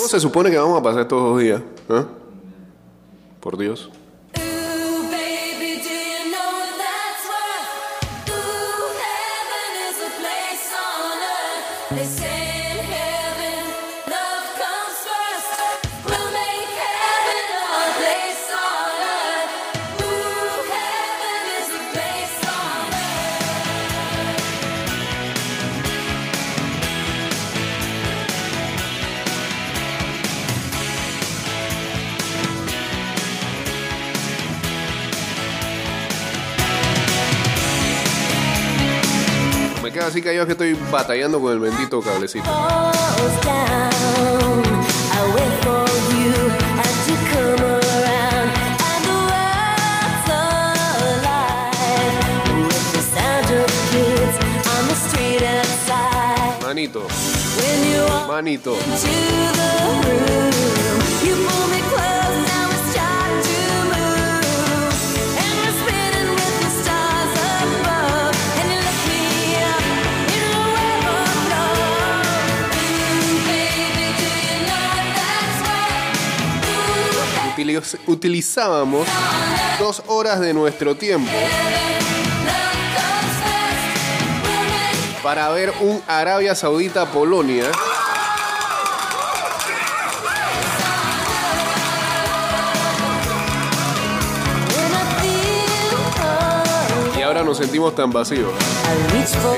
¿Cómo se supone que vamos a pasar estos dos días? ¿Ah? Por Dios. Me queda así callado que estoy batallando con el bendito cablecito. falls down. Utiliz- utilizábamos dos horas de nuestro tiempo para ver un Arabia Saudita-Polonia. Y ahora nos sentimos tan vacíos.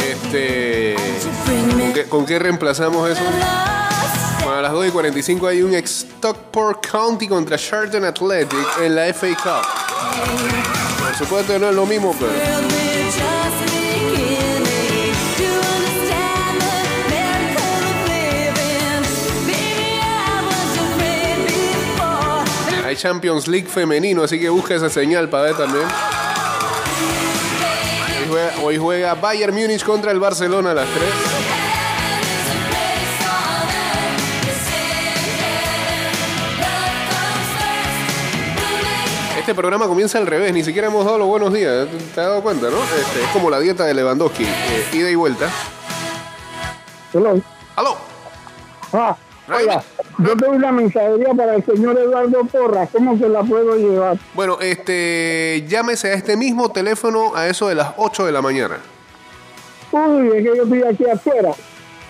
Este, you, bring me ¿con qué, con qué reemplazamos eso? Bueno, a las 2 y 45 hay un ex Stockport County contra Charlton Athletic en la FA Cup. Por supuesto no es lo mismo, pero hay Champions League femenino, así que busca esa señal para ver también. Hoy juega, hoy juega Bayern Múnich contra el Barcelona a las 3. Este programa comienza al revés, ni siquiera hemos dado los buenos días, ¿te has dado cuenta, no? Este, es como la dieta de Lewandowski, eh, ida y vuelta. Hello. ¡Aló! Ah, oiga, yo tengo una mensajería para el señor Eduardo Porras. ¿Cómo se la puedo llevar? Bueno, este, llámese a este mismo teléfono a eso de las 8 de la mañana. Uy, es que yo estoy aquí afuera.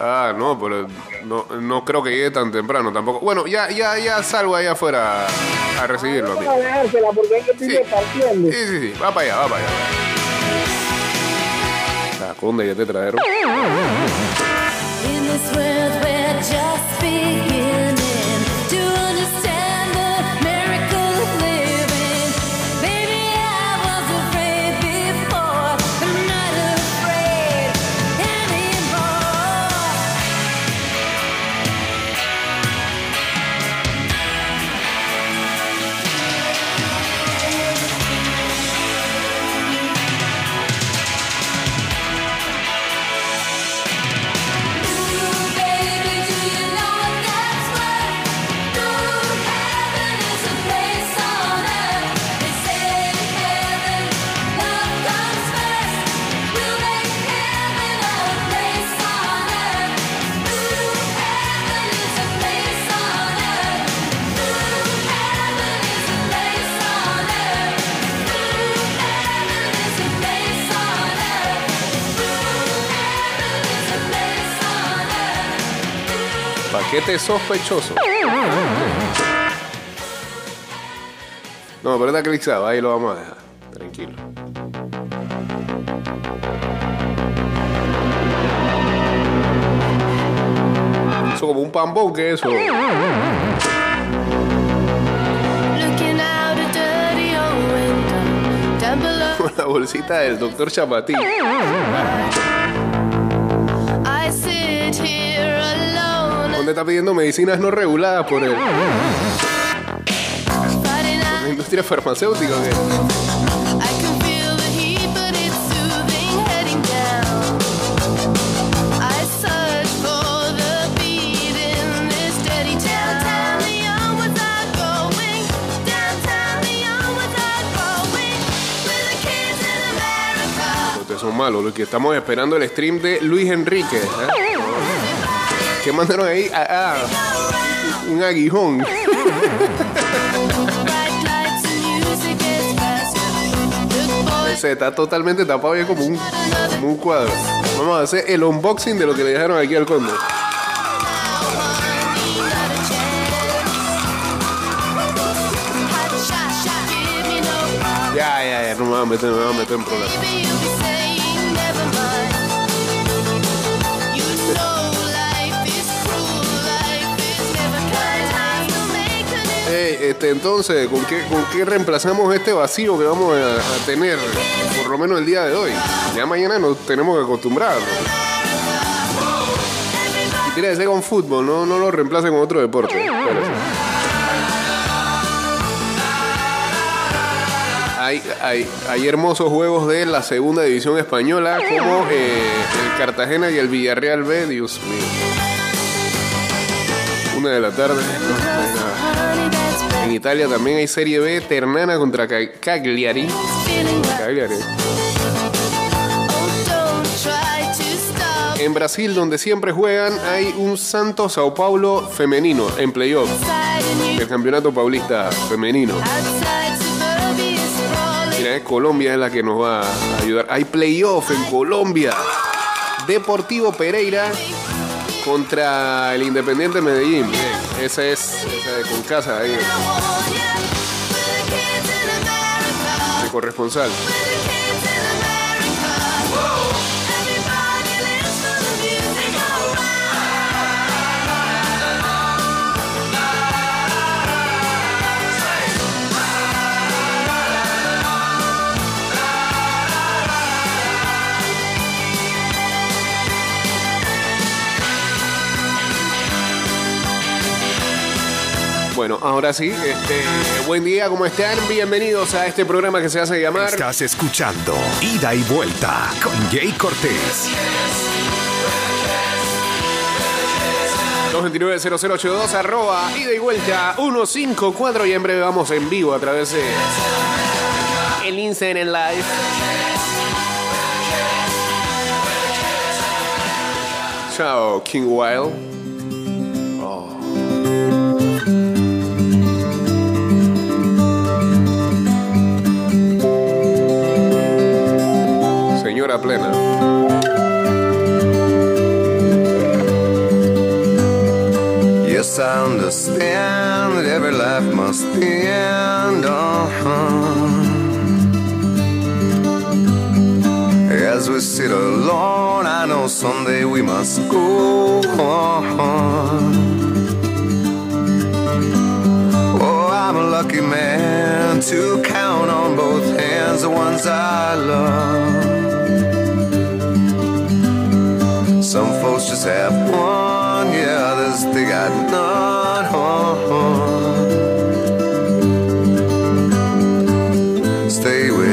Ah, no, pero no, no creo que llegue tan temprano tampoco. Bueno, ya, ya, ya salgo ahí afuera a, recibirlo, porque hay que. Sí, sí, sí, va para allá, va para allá. La conde ya te trajeron. Sospechoso. No, pero está clixado, ahí lo vamos a dejar. Tranquilo. Eso como un pambón que eso. La bolsita del doctor Chapatí. Está pidiendo medicinas no reguladas por el- Friday la industria farmacéutica. ¿o qué? Son malos, los que estamos esperando el stream de Luis Enrique. ¿eh? ¿Qué mandaron ahí? Ah, ah. un aguijón. Se está totalmente tapado es como un, como un cuadro. Vamos a hacer el unboxing de lo que le dejaron aquí al problem. Ya, ya, ya, no me va a meter, me va a meter en problemas. Make a difference. Ey, este, entonces, ¿con qué, ¿con qué reemplazamos este vacío que vamos a, tener, por lo menos el día de hoy? Ya mañana nos tenemos que acostumbrar. Y tiene que ser con fútbol, no, no lo reemplace con otro deporte. Hay, hay, hay hermosos juegos de la segunda división española, como eh, el Cartagena y el Villarreal B, Dios mío. Una de la tarde. Honey, that's right. Italia también hay Serie B, Ternana contra Ca- Cagliari. Cagliari. En Brasil, donde siempre juegan, hay un Santos Sao Paulo femenino en playoff. El campeonato paulista femenino. Mira, eh, Colombia es la que nos va a ayudar. Hay playoff en Colombia. Deportivo Pereira contra el Independiente Medellín. Esa es esa de con casa ahí, I want ahora sí, este, buen día, ¿cómo están? Bienvenidos a este programa que se hace llamar Estás escuchando Ida y Vuelta con Jay Cortés. 229-0082, arroba, ida y vuelta 154 y en breve vamos en vivo a través de el Instagram Live. Chao, King Wild. Señora plena. Yes, I understand that every life must end. Uh-huh. As we sit alone, I know someday we must go on. Oh, I'm a lucky man to count on both hands the ones I love. Just have one, yeah, others they got none. Oh, Stay with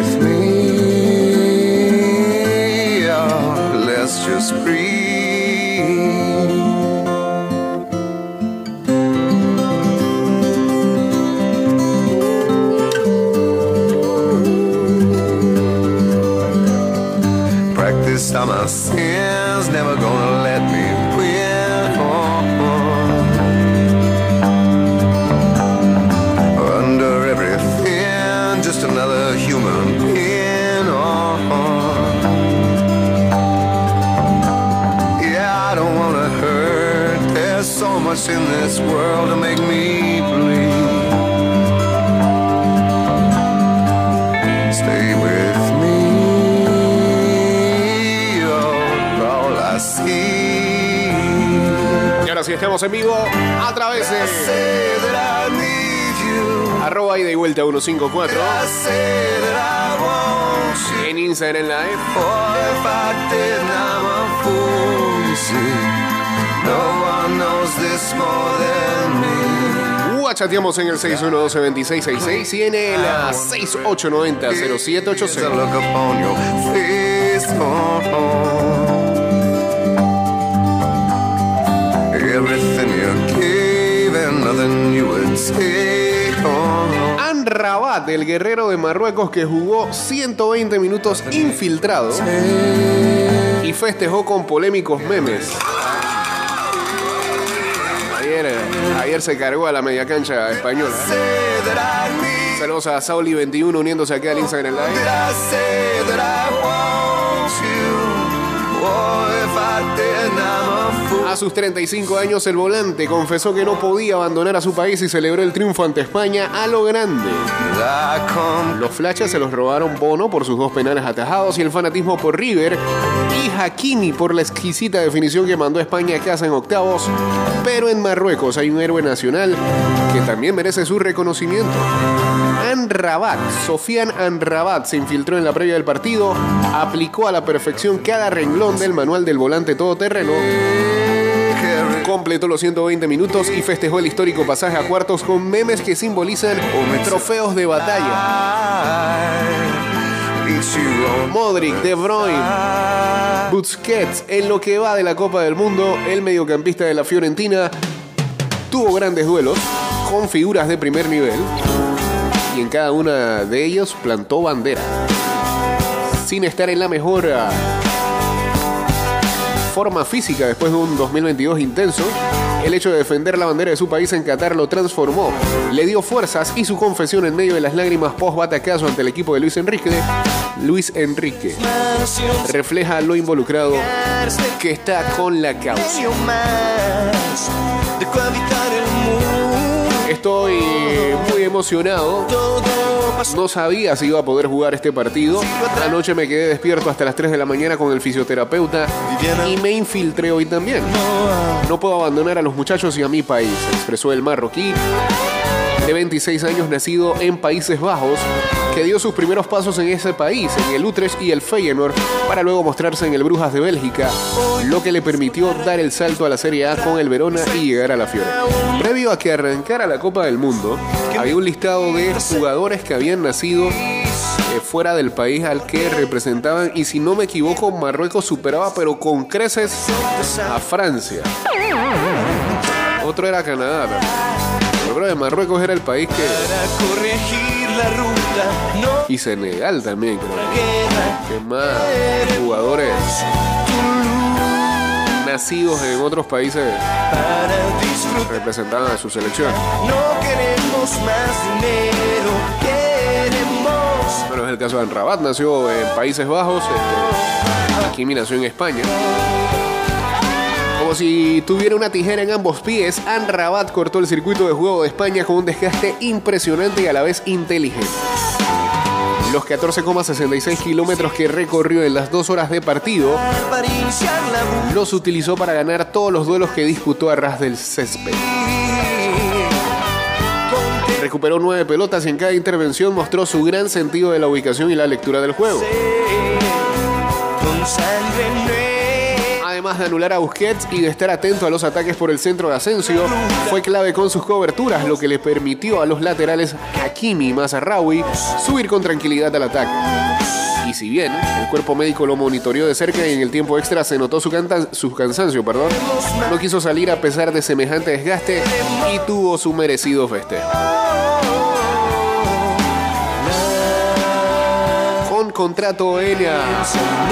estamos en vivo a través de arroba y vuelta 154 I say that I want you. en Instagram Live. Or if I did, I'm a fool. You see, no one knows this more than me. Chateamos en el 612-2666 y en el ah, As I 6890-0780. Rabat, el guerrero de Marruecos que jugó 120 minutos infiltrado y festejó con polémicos memes. Ayer, Ayer se cargó a la media cancha española. Saludos a Sauli21 uniéndose aquí al Instagram Live. A sus 35 años, el volante confesó que no podía abandonar a su país y celebró el triunfo ante España a lo grande. Los flachas se los robaron Bono por sus dos penales atajados y el fanatismo por River y Hakimi por la exquisita definición que mandó España a casa en octavos. Pero en Marruecos hay un héroe nacional que también merece su reconocimiento. Anrabat, Sofian Anrabat se infiltró en la previa del partido, aplicó a la perfección cada renglón del manual del volante todoterreno, completó los 120 minutos y festejó el histórico pasaje a cuartos con memes que simbolizan trofeos de batalla. Modric, De Bruyne, Busquets, en lo que va de la Copa del Mundo, el mediocampista de la Fiorentina tuvo grandes duelos con figuras de primer nivel y en cada una de ellos plantó bandera. Sin estar en la mejor forma física después de un 2022 intenso, el hecho de defender la bandera de su país en Qatar lo transformó, le dio fuerzas y su confesión en medio de las lágrimas post batacazo ante el equipo de Luis Enrique, Luis Enrique refleja lo involucrado que está con la causa. Estoy muy emocionado. No sabía si iba a poder jugar este partido. Anoche me quedé despierto hasta las 3 de la mañana con el fisioterapeuta y me infiltré hoy también. No puedo abandonar a los muchachos y a mi país, expresó el marroquí de 26 años nacido en Países Bajos, que dio sus primeros pasos en ese país, en el Utrecht y el Feyenoord, para luego mostrarse en el Brujas de Bélgica, lo que le permitió dar el salto a la Serie A con el Verona y llegar a la Fiore. Previo a que arrancara la Copa del Mundo, había un listado de jugadores que habían nacido eh, fuera del país al que representaban y si no me equivoco Marruecos superaba pero con creces a Francia. Otro era Canadá. Creo que Marruecos era el país que... Para corregir la ruta, no Y Senegal también, creo. Que más jugadores nacidos en otros países representaban a su selección. no queremos más dinero, queremos Bueno, es el caso de Anrabat, nació en Países Bajos, este, Hakimi nació en España. Como si tuviera una tijera en ambos pies, Anrabat cortó el circuito de juego de España con un desgaste impresionante y a la vez inteligente. Los 14,66 kilómetros que recorrió en las dos horas de partido los utilizó para ganar todos los duelos que disputó a ras del césped. Recuperó nueve pelotas y en cada intervención mostró su gran sentido de la ubicación y la lectura del juego. De anular a Busquets y de estar atento a los ataques por el centro de Asensio, fue clave con sus coberturas, lo que le permitió a los laterales Hakimi y Mazarraoui subir con tranquilidad al ataque. Y si bien el cuerpo médico lo monitoreó de cerca y en el tiempo extra se notó su cansancio, perdón, no quiso salir a pesar de semejante desgaste y tuvo su merecido festejo. Contrato en la,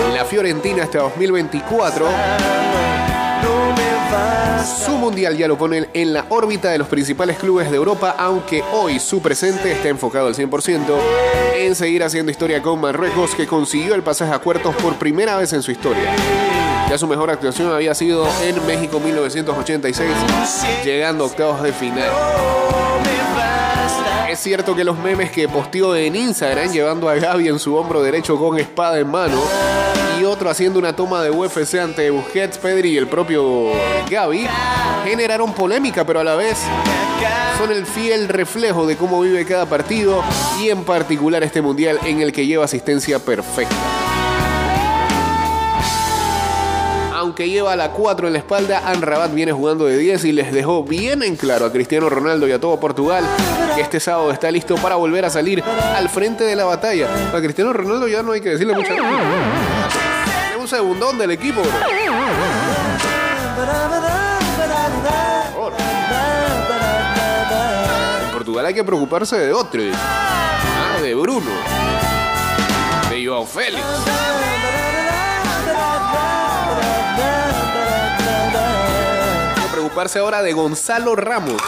en la Fiorentina hasta 2024, No me vas su mundial ya lo ponen en la órbita de los principales clubes de Europa, aunque hoy su presente está enfocado al 100% en seguir haciendo historia con Marruecos, que consiguió el pasaje a cuartos por primera vez en su historia. Ya su mejor actuación había sido en México 1986, llegando a octavos de final. Es cierto que los memes que posteó en Instagram llevando a Gaby en su hombro derecho con espada en mano y otro haciendo una toma de UFC ante Busquets, Pedri y el propio Gaby generaron polémica, pero a la vez son el fiel reflejo de cómo vive cada partido y en particular este mundial en el que lleva asistencia perfecta. Aunque lleva la 4 en la espalda, Anrabat viene jugando de 10 y les dejó bien en claro a Cristiano Ronaldo y a todo Portugal que este sábado está listo para volver a salir al frente de la batalla. A Cristiano Ronaldo ya no hay que decirle mucho. Es un segundón del equipo. En Portugal hay que preocuparse de otro. Ah, de Bruno. De Joao Félix. Preocuparse ahora de Gonzalo Ramos.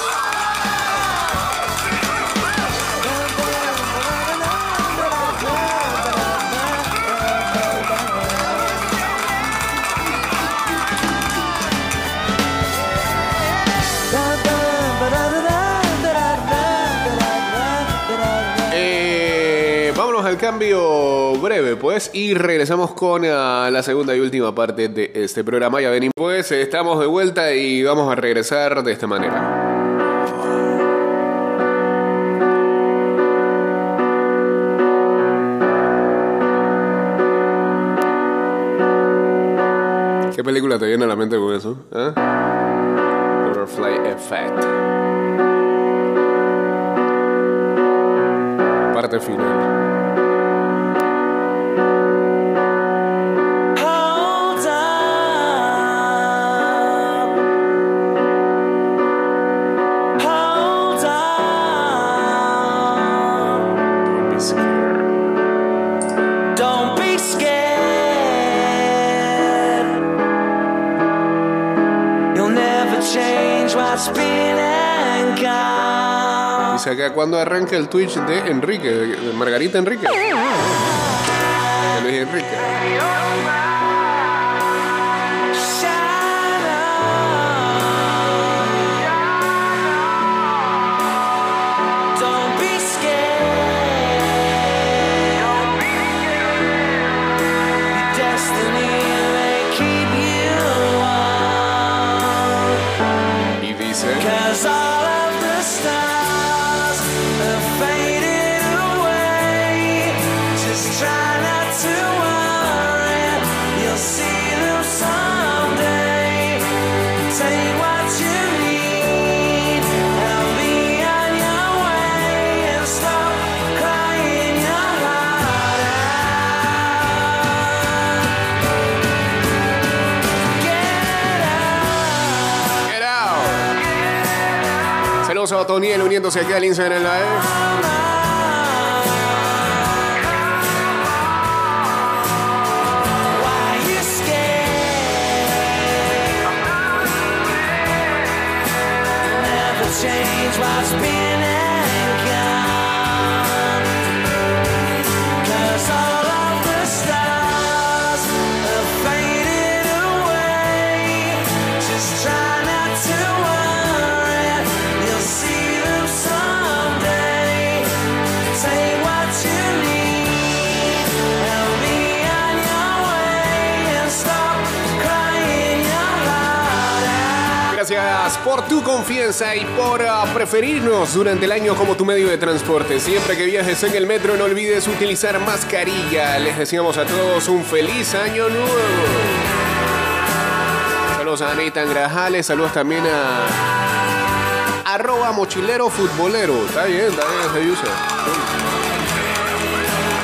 Cambio breve, pues, y regresamos con ah, la segunda y última parte de este programa. Ya venimos, pues, estamos de vuelta y vamos a regresar de esta manera. ¿Qué película te viene a la mente con eso? ¿Ah? Butterfly Effect. Parte final. Dice acá cuando arranca el Twitch de Enrique, de Margarita Enrique. De Luis Enrique. Otoniel uniéndose aquí al Instagram change what's been por tu confianza y por ah, preferirnos durante el año como tu medio de transporte. Siempre que viajes en el metro no olvides utilizar mascarilla. Les deseamos a todos un feliz año nuevo. Saludos a Anita Grajales, saludos también a arroba mochilero futbolero. Está bien, está bien ese user.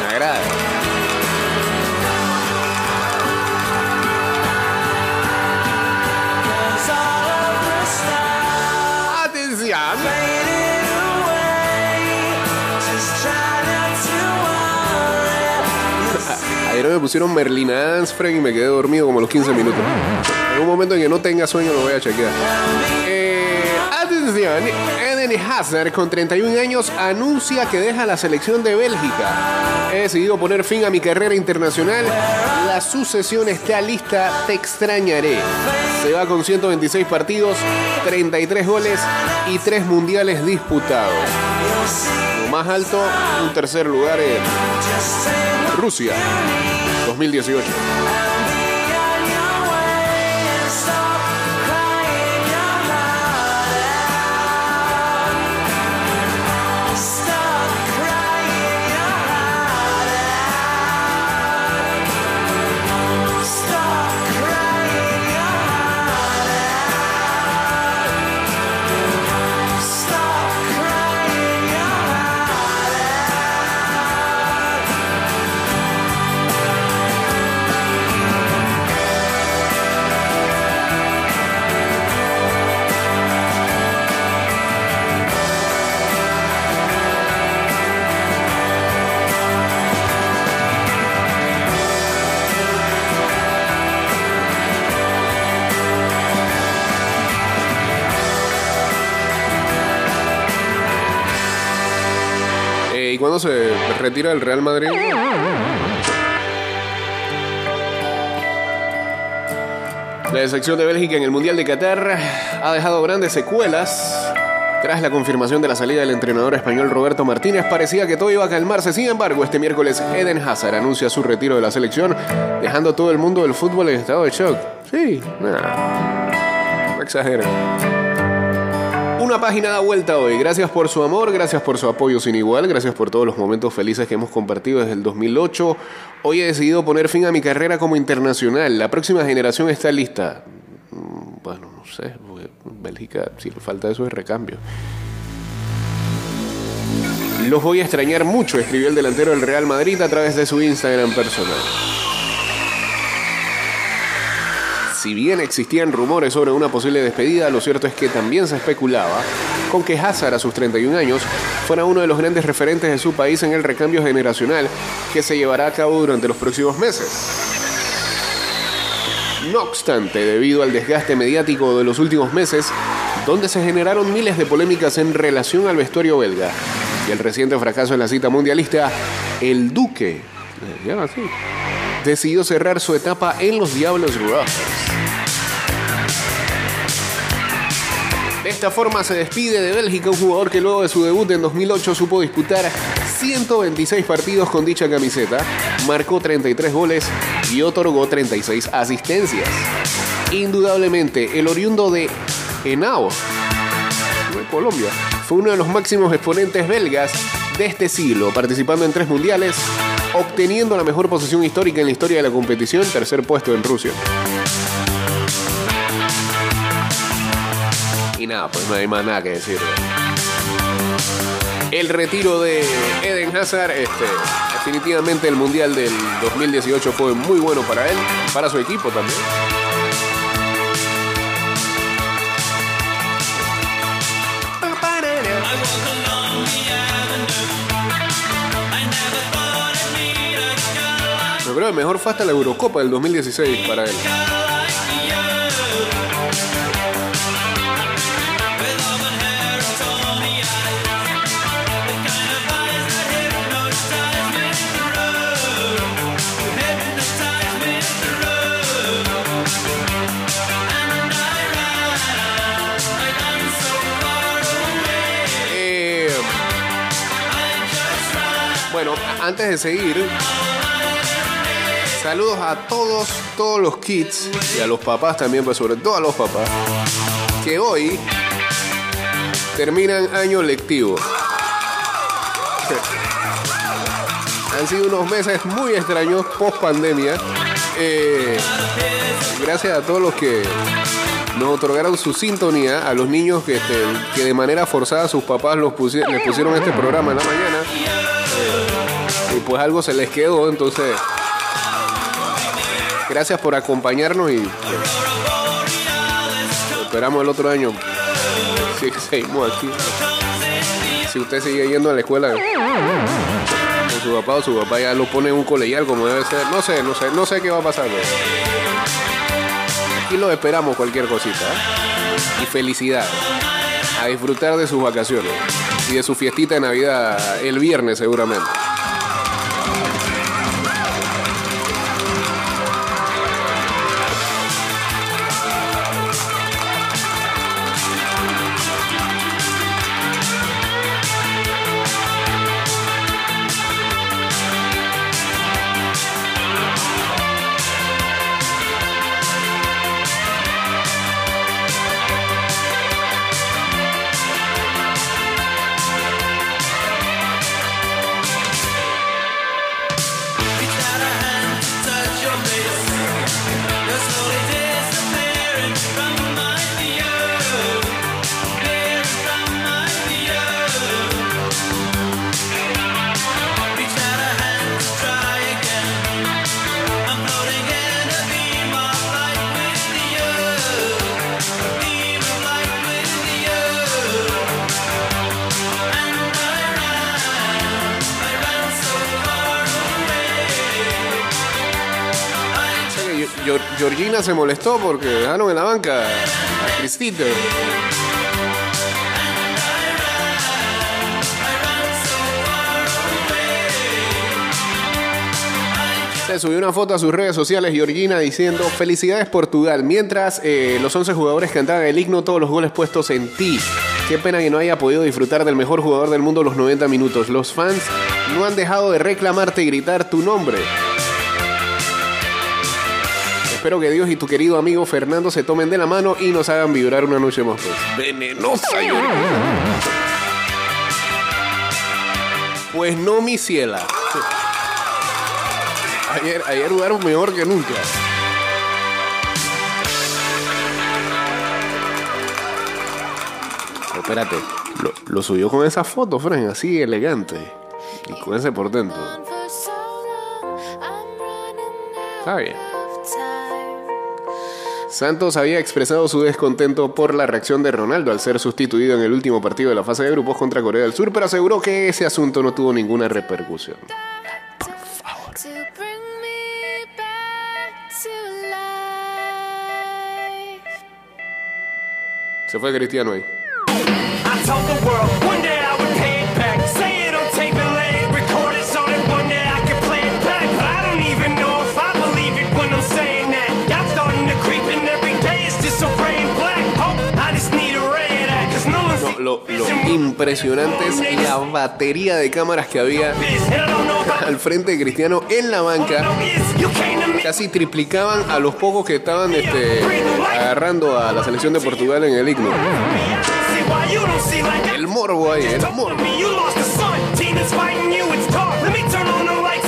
Me agrada. Pusieron Merlina Ansfrey y me quedé dormido como los 15 minutos. En un momento en que no tenga sueño lo voy a chequear. Eh, atención, Eden Hazard con 31 años anuncia que deja la selección de Bélgica. He decidido poner fin a mi carrera internacional. La sucesión está lista, te extrañaré. Se va con 126 partidos, 33 goles y 3 mundiales disputados. Lo más alto, un tercer lugar en Rusia, 2018. ¿Y cuándo se retira el Real Madrid? La sección de Bélgica en el Mundial de Qatar ha dejado grandes secuelas Tras la confirmación de la salida del entrenador español Roberto Martínez, parecía que todo iba a calmarse. Sin embargo, este miércoles Eden Hazard anuncia su retiro de la selección, dejando a todo el mundo del fútbol en estado de shock. Sí, nada. No exageren. Una página da vuelta hoy. Gracias por su amor, gracias por su apoyo sin igual, gracias por todos los momentos felices que hemos compartido desde el 2008. Hoy he decidido poner fin a mi carrera como internacional. La próxima generación está lista. Mm, Bueno, no sé. Bélgica, si le falta eso es recambio. Los voy a extrañar mucho, escribió el delantero del Real Madrid a través de su Instagram personal. Si bien existían rumores sobre una posible despedida, lo cierto es que también se especulaba con que Hazard a sus 31 años fuera uno de los grandes referentes de su país en el recambio generacional que se llevará a cabo durante los próximos meses. No obstante, debido al desgaste mediático de los últimos meses, donde se generaron miles de polémicas en relación al vestuario belga y el reciente fracaso en la cita mundialista, el Duque, ¿se llama así? decidió cerrar su etapa en los Diablos Rojos. De esta forma se despide de Bélgica un jugador que luego de su debut en 2008 supo disputar 126 partidos con dicha camiseta, marcó 33 goles y otorgó 36 asistencias. Indudablemente, el oriundo de Henao, de Colombia, fue uno de los máximos exponentes belgas de este siglo, participando en tres mundiales, obteniendo la mejor posición histórica en la historia de la competición, tercer puesto en Rusia. Nada, pues no hay más nada que decir. El retiro de Eden Hazard, este, definitivamente el Mundial del 2018 fue muy bueno para él, para su equipo también. Que mejor fue hasta la Eurocopa del 2016 para él. Antes de seguir, saludos a todos, todos los kids y a los papás también, pues sobre todo a los papás, que hoy terminan año lectivo. Han sido unos meses muy extraños post pandemia. gracias a todos los que nos otorgaron su sintonía, a los niños que, este, que de manera forzada sus papás los les pusieron este programa en la mañana. Pues algo se les quedó, entonces. Gracias por acompañarnos y. esperamos el otro año. Sí, seguimos aquí. Si usted sigue yendo a la escuela con su papá o su papá ya lo pone en un colegial como debe ser. No sé, no sé, no sé qué va a pasar. Aquí lo esperamos cualquier cosita. ¿eh? Y felicidad. A disfrutar de sus vacaciones. Y de su fiestita de Navidad el viernes seguramente. Se molestó porque dejaron en la banca a Cristito. Se subió una foto a sus redes sociales Georgina diciendo felicidades Portugal, mientras eh, los 11 jugadores cantaban el himno todos los goles puestos en ti. Qué pena que no haya podido disfrutar del mejor jugador del mundo los 90 minutos. Los fans no han dejado de reclamarte y gritar tu nombre. Espero que Dios y tu querido amigo Fernando se tomen de la mano y nos hagan vibrar una noche más. Pues. Venenosa, yo. Pues no, mi ciela. Ayer, ayer jugaron mejor que nunca. Pero espérate, lo, lo subió con esa foto, Fran, así elegante. Y con ese portento. Está bien. Santos había expresado su descontento por la reacción de Ronaldo al ser sustituido en el último partido de la fase de grupos contra Corea del Sur, pero aseguró que ese asunto no tuvo ninguna repercusión. Se fue Cristiano ahí. Lo, lo impresionante es la batería de cámaras que había al frente de Cristiano en la banca. Casi triplicaban a los pocos que estaban este, agarrando a la selección de Portugal en el himno. El morbo ahí, el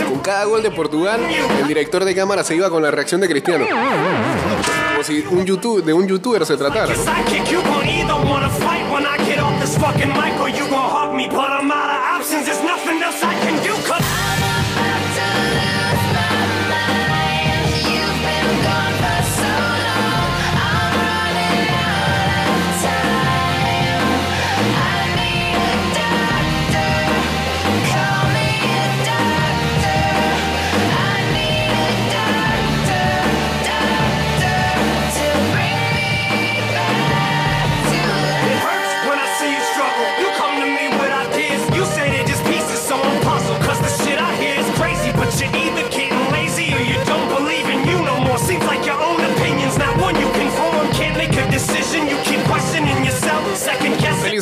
Con cada gol de Portugal, el director de cámara se iba con la reacción de Cristiano. Como si un YouTube, de un youtuber se tratara. Fucking Michael, you gon' hug me. But I'm out of options, there's nothing else I can do.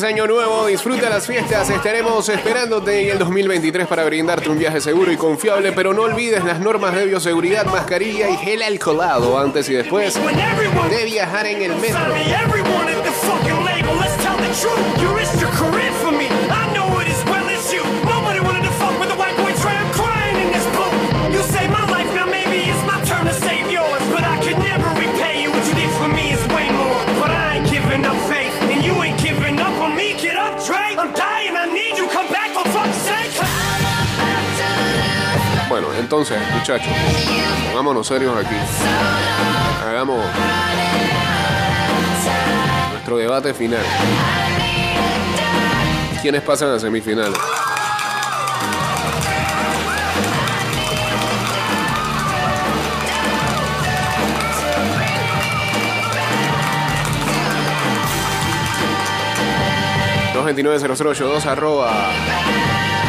Año nuevo, disfruta las fiestas, estaremos esperándote en el 2023 para brindarte un viaje seguro y confiable, pero no olvides las normas de bioseguridad, mascarilla y gel alcoholado antes y después de viajar en el metro. Bueno, entonces, muchachos, pongámonos serios aquí. Hagamos nuestro debate final. ¿Quiénes pasan a semifinales? dos arroba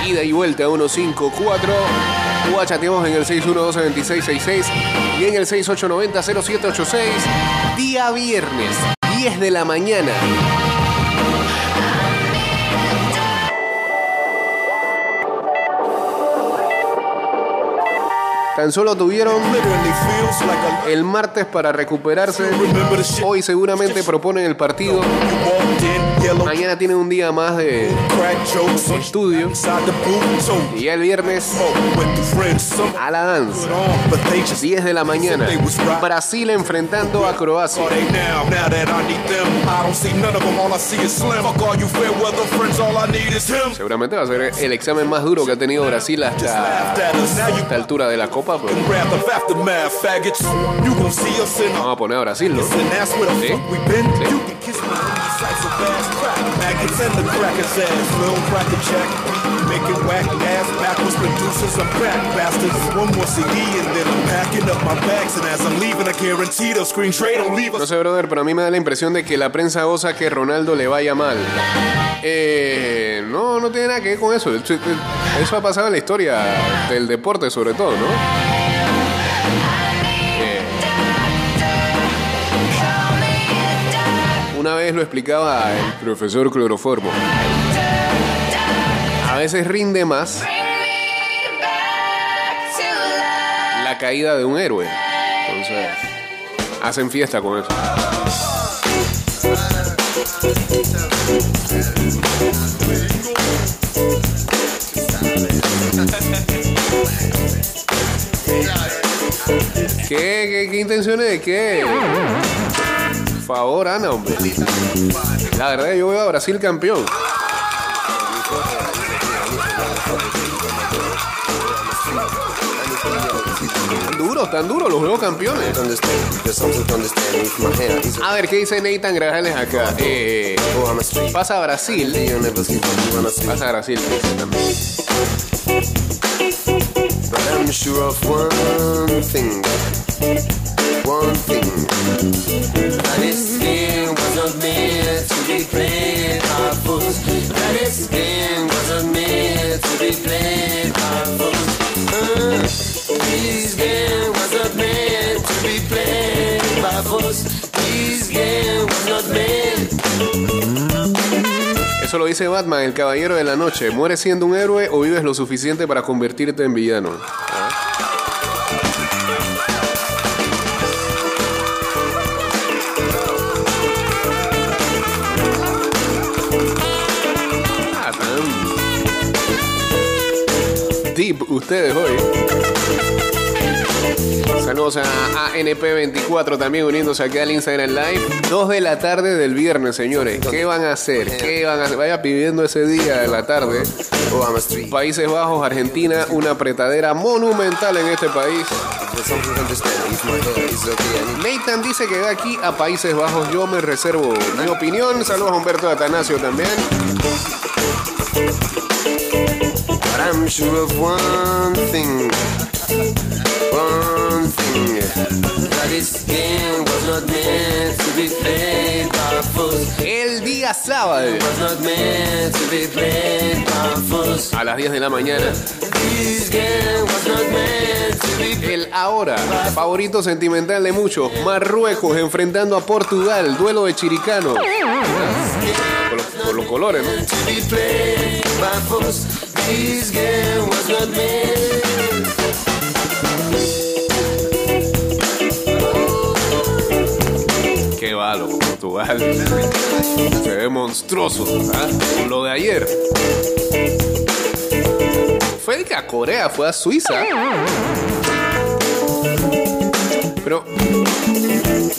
ida y vuelta 154 o chateamos en el 612-2666 y en el 6890-0786 día viernes 10 de la mañana Tan solo tuvieron el martes para recuperarse. Hoy seguramente proponen el partido. Mañana tienen un día más de estudio. Y ya el viernes a la danza. 10 de la mañana. Brasil enfrentando a Croacia. Seguramente va a ser el examen más duro que ha tenido Brasil hasta esta altura de la Copa. pues. Vamos a poner a Brasil, ¿no? Sí. No sé, brother, pero a mí me da la impresión de que la prensa goza que Ronaldo le vaya mal. Eh, no, no tiene nada que ver con. Eso eso ha pasado en la historia del deporte, sobre todo, ¿no? Lo explicaba el profesor Cloroformo. A veces rinde más la caída de un héroe. Entonces, hacen fiesta con eso. ¿Qué, qué, qué intenciones de qué? Por favor, Ana, hombre. La verdad, yo veo a Brasil campeón. Tan duros, tan duros los veo campeones. A ver, ¿qué dice Nathan Grajales acá? Eh, pasa a Brasil. Pasa a Brasil. dice también. But I'm sure of one thing. One thing. That this game was not meant to be played by fools. That this game was not meant to be played by fools. Uh, this game was not meant to be played by fools. This game was not meant. Eso lo dice Batman, el caballero de la noche. ¿Mueres siendo un héroe o vives lo suficiente para convertirte en villano? Ah, ustedes hoy. Saludos a ANP24 también uniéndose aquí al Instagram Live. 2 de la tarde del viernes, señores. ¿Qué van a hacer? ¿Qué van a hacer? Vaya pidiendo ese día de la tarde. Países Bajos, Argentina, una apretadera monumental en este país. Nathan dice que de aquí a Países Bajos yo me reservo mi opinión. Saludos a Humberto Atanasio también. I'm sure of one thing. One thing. That this game was not meant to be played by fools. El día sábado Was not meant to be played by fools. a las 10 de la mañana. This game was not meant to be played. El ahora favorito sentimental de muchos. Marruecos enfrentando a Portugal. Duelo de chiricano. Por los, por los colores, ¿no? Qué balo, Portugal. Se ve monstruoso. ¿ah? Lo de ayer. Fue que a Corea, fue a Suiza. Pero,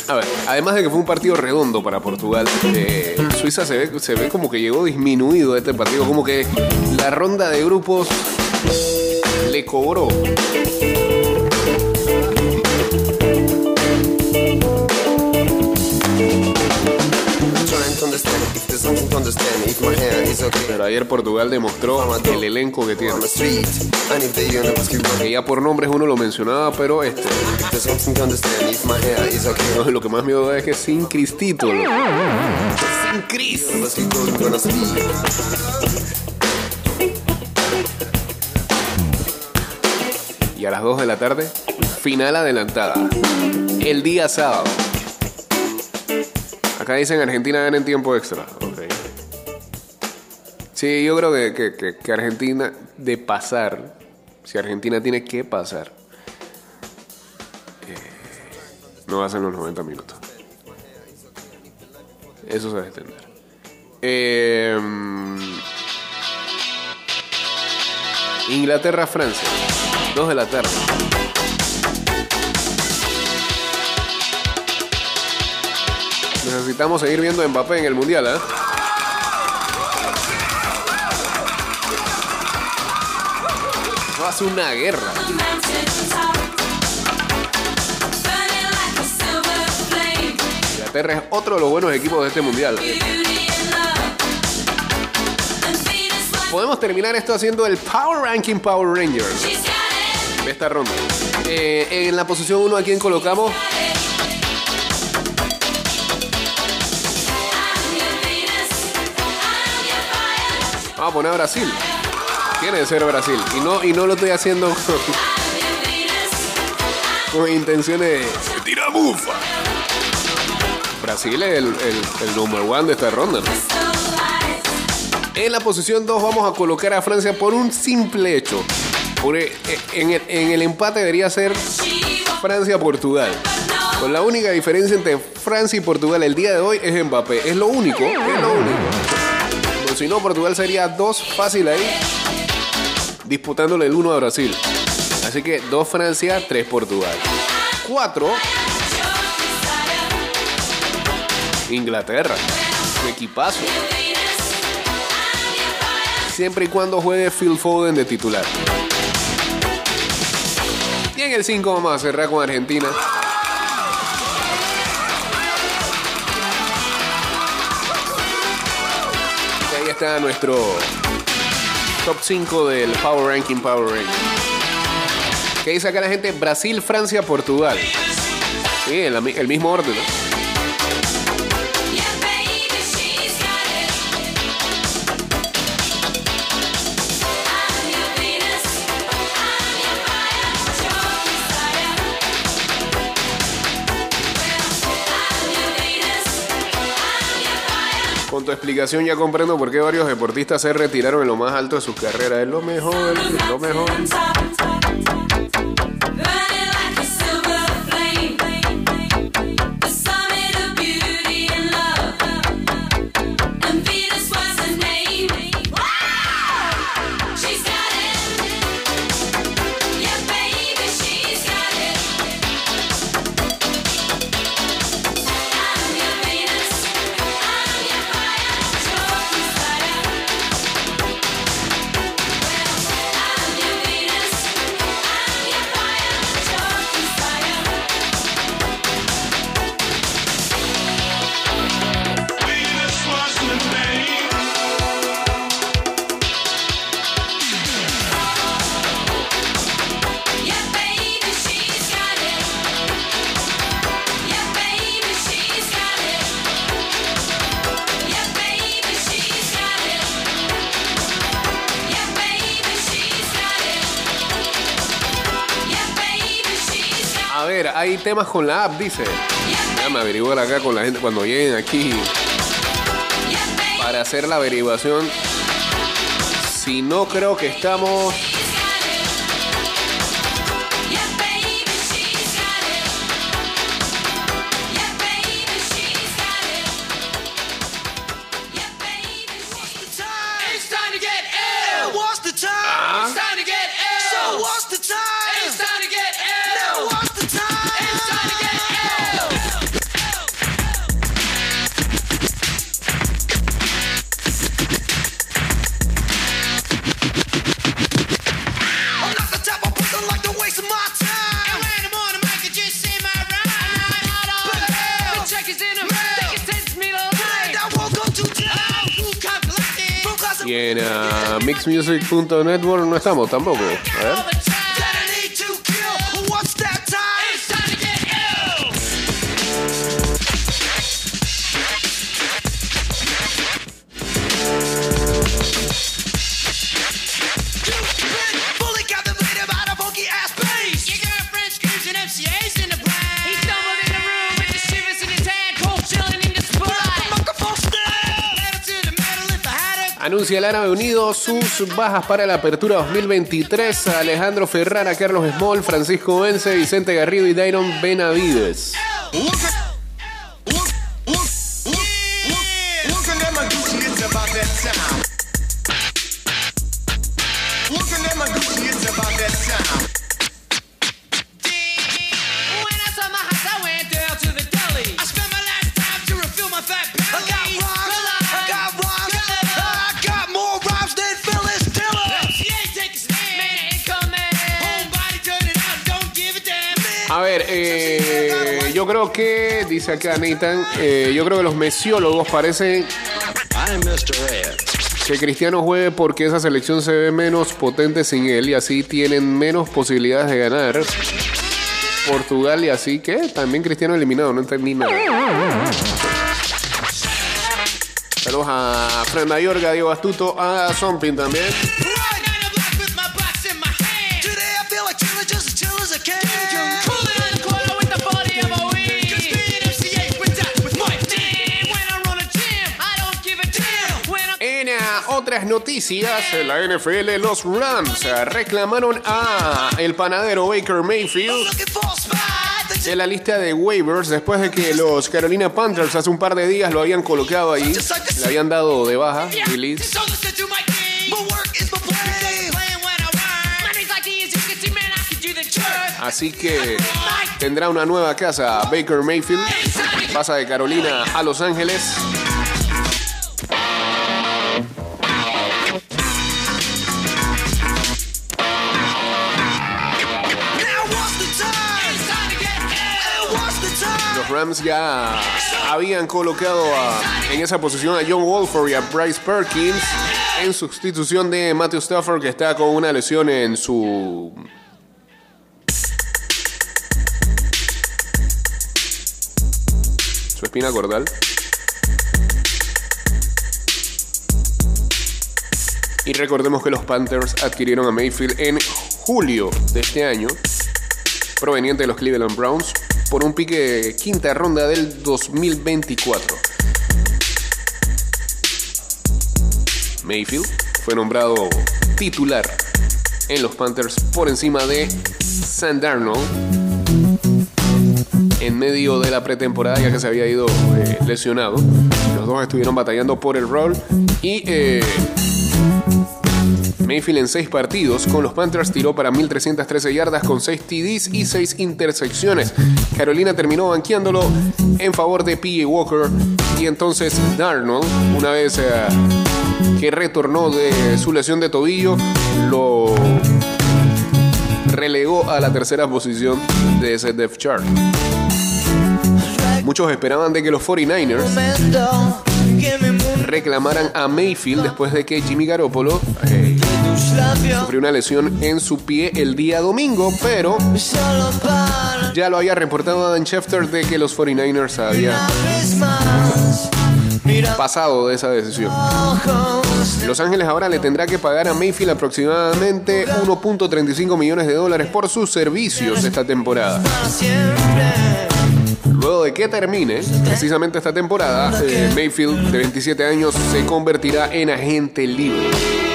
a ver, además de que fue un partido redondo para Portugal, eh, Suiza se ve, se ve como que llegó disminuido este partido, como que la ronda de grupos le cobró. Pero ayer Portugal demostró el elenco que tiene. Que ya por nombres uno lo mencionaba, pero este, no, lo que más miedo da es que sin Cristito. loco. Sin Cris. Y a las 2 de la tarde, final adelantada. El día sábado. Acá dicen Argentina gana en tiempo extra. Sí, yo creo que, que- que- Argentina, de pasar, si Argentina tiene que pasar, eh, no va a ser los 90 minutos. Eso se va a extender. Eh, Inglaterra-Francia, 2 de la tarde. Necesitamos seguir viendo a Mbappé en el Mundial, ¿eh? Ser una guerra. Inglaterra es otro de los buenos equipos de este Mundial. Podemos terminar esto haciendo el Power Ranking Power Rangers de esta ronda. Eh, en la posición 1, ¿a quién colocamos? Vamos a poner a Brasil. Tiene ser Brasil. Y no, y no lo estoy haciendo con, con intenciones de tira bufa. Brasil es el, el, el number one de esta ronda. ¿no? En la posición 2 vamos a colocar a Francia por un simple hecho. Por e- en, el, en el empate debería ser Francia-Portugal. Con la única diferencia entre Francia y Portugal el día de hoy es Mbappé. Es lo único, es lo único. Pero si no, Portugal sería dos fácil ahí, disputándole el 1 a Brasil. Así que 2 Francia, 3 Portugal. 4 Inglaterra. Qué equipazo. Siempre y cuando juegue Phil Foden de titular. Y en el 5 vamos a cerrar con Argentina. Y ahí está nuestro top 5 del Power Ranking Power Ranking. Que dice acá la gente Brasil, Francia, Portugal. Sí, el, el mismo orden. ¿no? Tu explicación ya comprendo por qué varios deportistas se retiraron en lo más alto de sus carreras. Es lo mejor, lo mejor. Temas con la app, dice. Déjame averiguar acá con la gente cuando lleguen aquí para hacer la averiguación. Si no creo que estamos. En ah, mixmusic.network no estamos tampoco. A ver. El Árabe Unido sus bajas para la apertura 2023. Alejandro Ferrara, Carlos Small, Francisco Vence, Vicente Garrido y Dairon Benavides. Que, dice acá Nathan, eh, yo creo que los mesiólogos parecen que Cristiano juegue porque esa selección se ve menos potente sin él y así tienen menos posibilidades de ganar. Portugal y así que también Cristiano eliminado, no entendí nada. Saludos a Fran Mayorga, Diego Astuto, a Zompin también. Noticias, en la NFL, los Rams reclamaron a el panadero Baker Mayfield de la lista de waivers después de que los Carolina Panthers hace un par de días lo habían colocado ahí, le habían dado de baja, release. Así que tendrá una nueva casa Baker Mayfield. Pasa de Carolina a Los Ángeles. Ya habían colocado en esa posición a John Wolford y a Bryce Perkins en sustitución de Matthew Stafford que está con una lesión en su su espina cordal. Y recordemos que los Panthers adquirieron a Mayfield en julio de este año, proveniente de los Cleveland Browns, por un pique quinta ronda del 2024. Mayfield fue nombrado titular en los Panthers por encima de Sam Darnold en medio de la pretemporada ya que se había ido eh, lesionado. Los dos estuvieron batallando por el rol y eh, Mayfield en seis partidos con los Panthers tiró para 1.313 yardas con 6 TDs y 6 intersecciones. Carolina terminó banqueándolo en favor de PJ Walker y entonces Darnold, una vez eh, que retornó de su lesión de tobillo, lo relegó a la tercera posición de ese depth chart. Muchos esperaban de que los 49ers reclamaran a Mayfield después de que Jimmy Garoppolo eh, sufrió una lesión en su pie el día domingo, pero ya lo había reportado Adam Schefter de que los 49ers habían pasado de esa decisión. Los Ángeles ahora le tendrá que pagar a Mayfield aproximadamente 1.35 millones de dólares por sus servicios esta temporada. Luego de que termine precisamente esta temporada, eh, Mayfield, de 27 años, se convertirá en agente libre.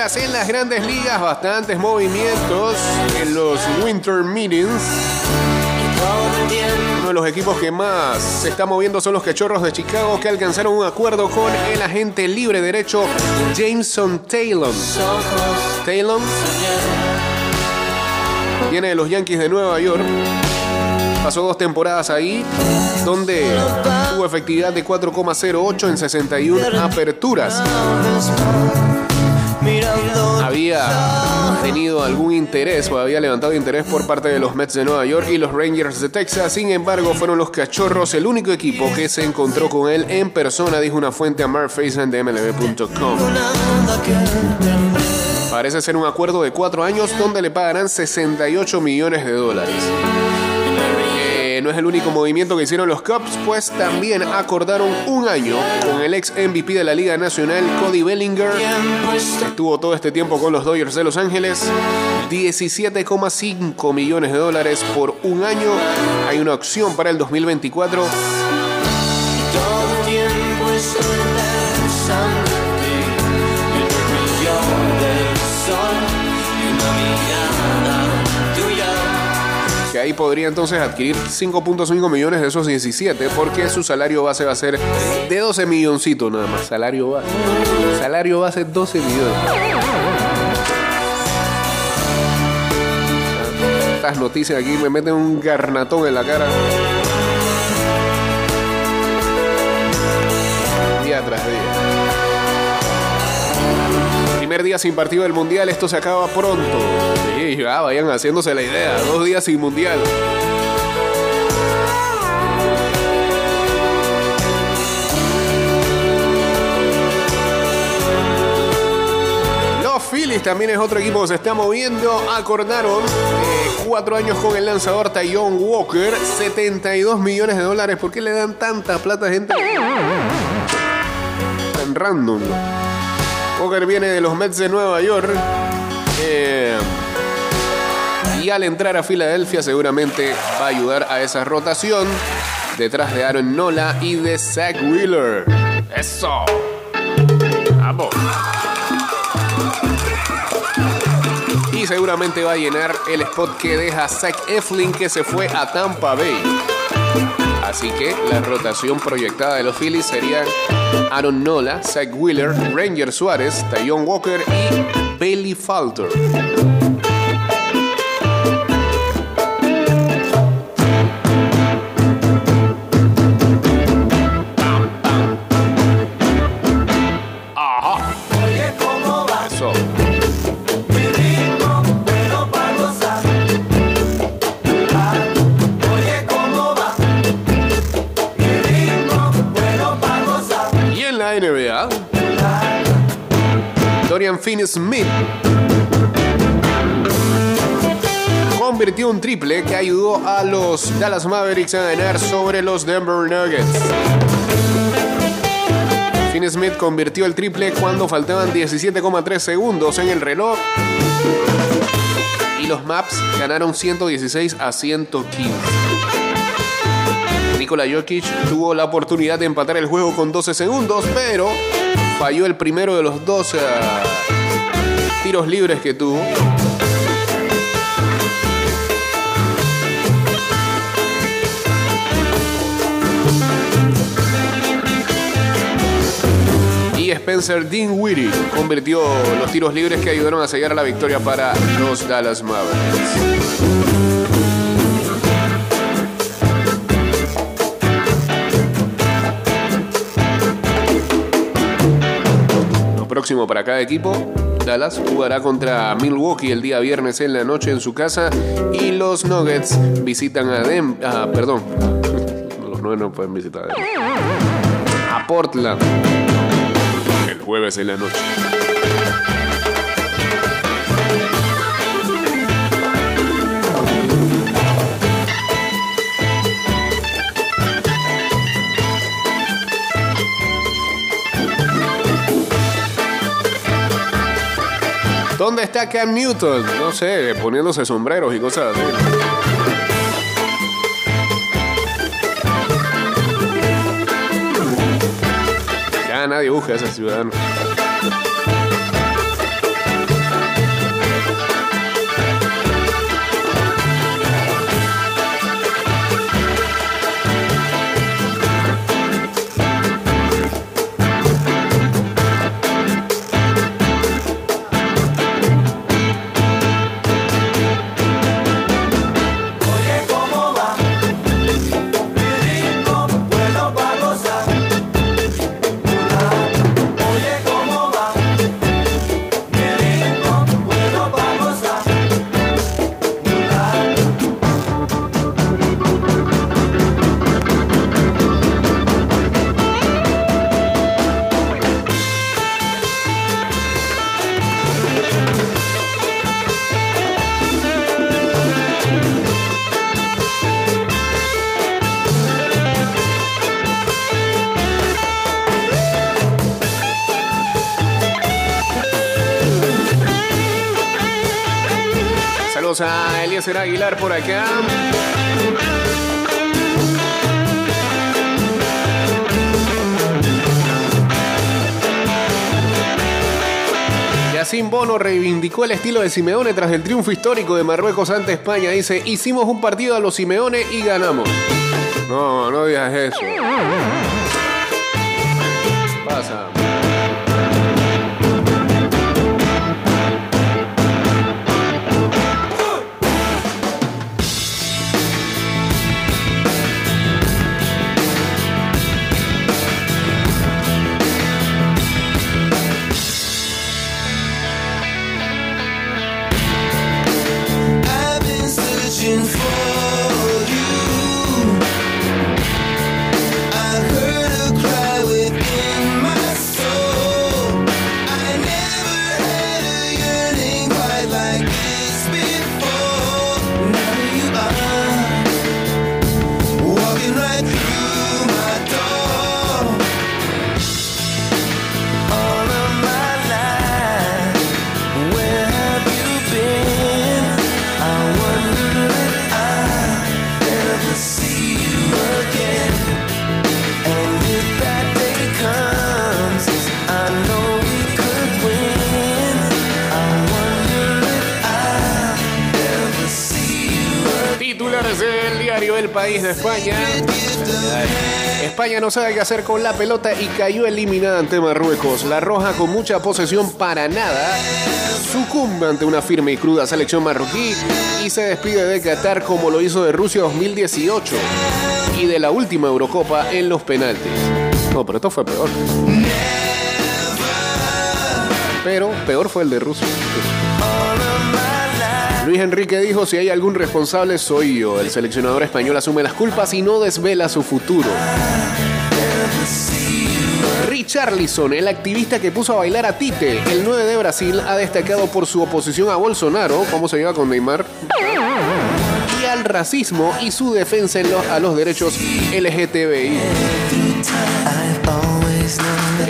En las grandes ligas, bastantes movimientos en los Winter Meetings. Uno de los equipos que más se está moviendo son los Cachorros de Chicago que alcanzaron un acuerdo con el agente libre derecho Jameson Taylor. Taylor viene de los Yankees de Nueva York. Pasó dos temporadas ahí, donde tuvo efectividad de 4,08 en 61 aperturas. Había tenido algún interés o había levantado interés por parte de los Mets de Nueva York y los Rangers de Texas. Sin embargo, fueron los Cachorros el único equipo que se encontró con él en persona, dijo una fuente a Mark Faison de MLB.com. Parece ser un acuerdo de cuatro años donde le pagarán 68 millones de dólares. Eh, no es el único movimiento que hicieron los Cubs, pues también acordaron un año con el ex MVP de la Liga Nacional, Cody Bellinger. Estuvo todo este tiempo con los Dodgers de Los Ángeles. 17,5 millones de dólares por un año. Hay una opción para el 2024. Ahí podría entonces adquirir 5.5 millones de esos 17 porque su salario base va a ser de 12 milloncitos nada más. Salario base. Salario base 12 millones. Estas noticias aquí me meten un garnatón en la cara. Día tras día. Primer día sin partido del mundial, esto se acaba pronto. Sí, ya vayan haciéndose la idea. Dos días sin mundial. Los Phillies también es otro equipo que se está moviendo. Acordaron eh, cuatro años con el lanzador Tyon Walker, 72 millones de dólares. ¿Por qué le dan tanta plata a gente tan random? Walker viene de los Mets de Nueva York. Eh, Y al entrar a Filadelfia seguramente va a ayudar a esa rotación detrás de Aaron Nola y de Zach Wheeler. Eso. Vamos. Y seguramente va a llenar el spot que deja Zach Eflin que se fue a Tampa Bay. Así que la rotación proyectada de los Phillies serían Aaron Nola, Zach Wheeler, Ranger Suárez, Tayon Walker y Bailey Falter. Dorian Finney-Smith convirtió un triple que ayudó a los Dallas Mavericks a ganar sobre los Denver Nuggets. Finney-Smith convirtió el triple cuando faltaban 17,3 segundos en el reloj y los Maps ganaron 116 a 115. Nikola Jokic tuvo la oportunidad de empatar el juego con 12 segundos, pero falló el primero de los dos eh, tiros libres que tuvo. Y Spencer Dinwiddie convirtió los tiros libres que ayudaron a sellar la victoria para los Dallas Mavericks. Próximo para cada equipo, Dallas jugará contra Milwaukee el día viernes en la noche en su casa y los Nuggets visitan a Dem, ah, perdón, los Nuggets no pueden visitar a a Portland el jueves en la noche. ¿Dónde está Cam Newton? No sé, poniéndose sombreros y cosas así. Ya nadie busca a ese ciudadano. Eliezer Aguilar por acá. Yacine Bono reivindicó el estilo de Simeone tras el triunfo histórico de Marruecos ante España. Dice, hicimos un partido a los Simeone y ganamos. No, no digas eso. España. España no sabe qué hacer con la pelota y cayó eliminada ante Marruecos. La Roja con mucha posesión para nada sucumbe ante una firme y cruda selección marroquí y se despide de Qatar como lo hizo de Rusia 2018 y de la última Eurocopa en los penaltis. No, pero esto fue peor. Pero peor fue el de Rusia. Luis Enrique dijo, si hay algún responsable soy yo. El seleccionador español asume las culpas y no desvela su futuro. Richarlison, el activista que puso a bailar a Tite, el 9 de Brasil, ha destacado por su oposición a Bolsonaro, cómo se lleva con Neymar, y al racismo y su defensa a los derechos LGTBI.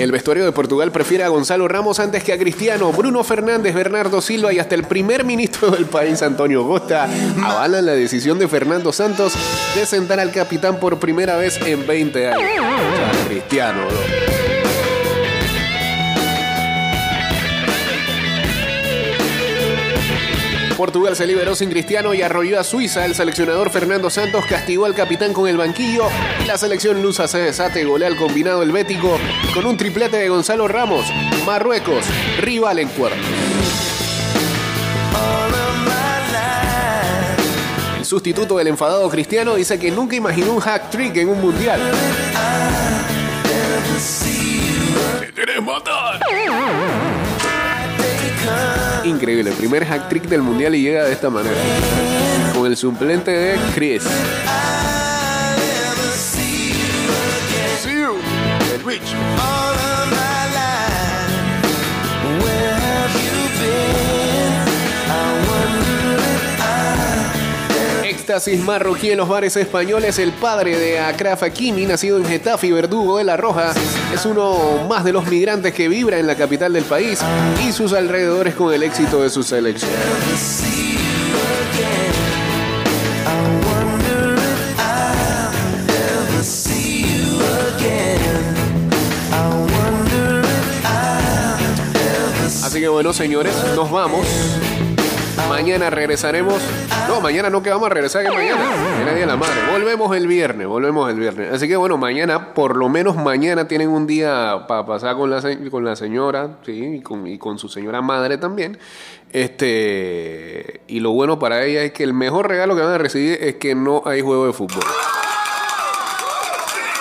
El vestuario de Portugal prefiere a Gonzalo Ramos antes que a Cristiano, Bruno Fernández, Bernardo Silva y hasta el primer ministro del país, Antonio Costa, avalan la decisión de Fernando Santos de sentar al capitán por primera vez en 20 años. Cristiano. Portugal se liberó sin Cristiano y arrolló a Suiza. El seleccionador Fernando Santos castigó al capitán con el banquillo y la selección lusa se desate golea al combinado helvético con un triplete de Gonzalo Ramos. Marruecos, rival en cuartos. El sustituto del enfadado Cristiano dice que nunca imaginó un hack trick en un mundial. ¡Me querés matar! Increíble, primer hack trick del mundial y llega de esta manera. Con el suplente de Chris. See you, Éxtasis marroquí en los bares españoles. El padre de Akraf Hakimi, nacido en Getafe y verdugo de La Roja, es uno más de los migrantes que vibra en la capital del país y sus alrededores con el éxito de su selección. Así que bueno, señores, nos vamos. Mañana regresaremos. No, mañana no que vamos a regresar que mañana. Mañana la madre. Volvemos el viernes, volvemos el viernes. Así que bueno, mañana, por lo menos mañana tienen un día para pasar con la, con la señora, sí, y con, y con su señora madre también. Este, y lo bueno para ella es que el mejor regalo que van a recibir es que no hay juego de fútbol.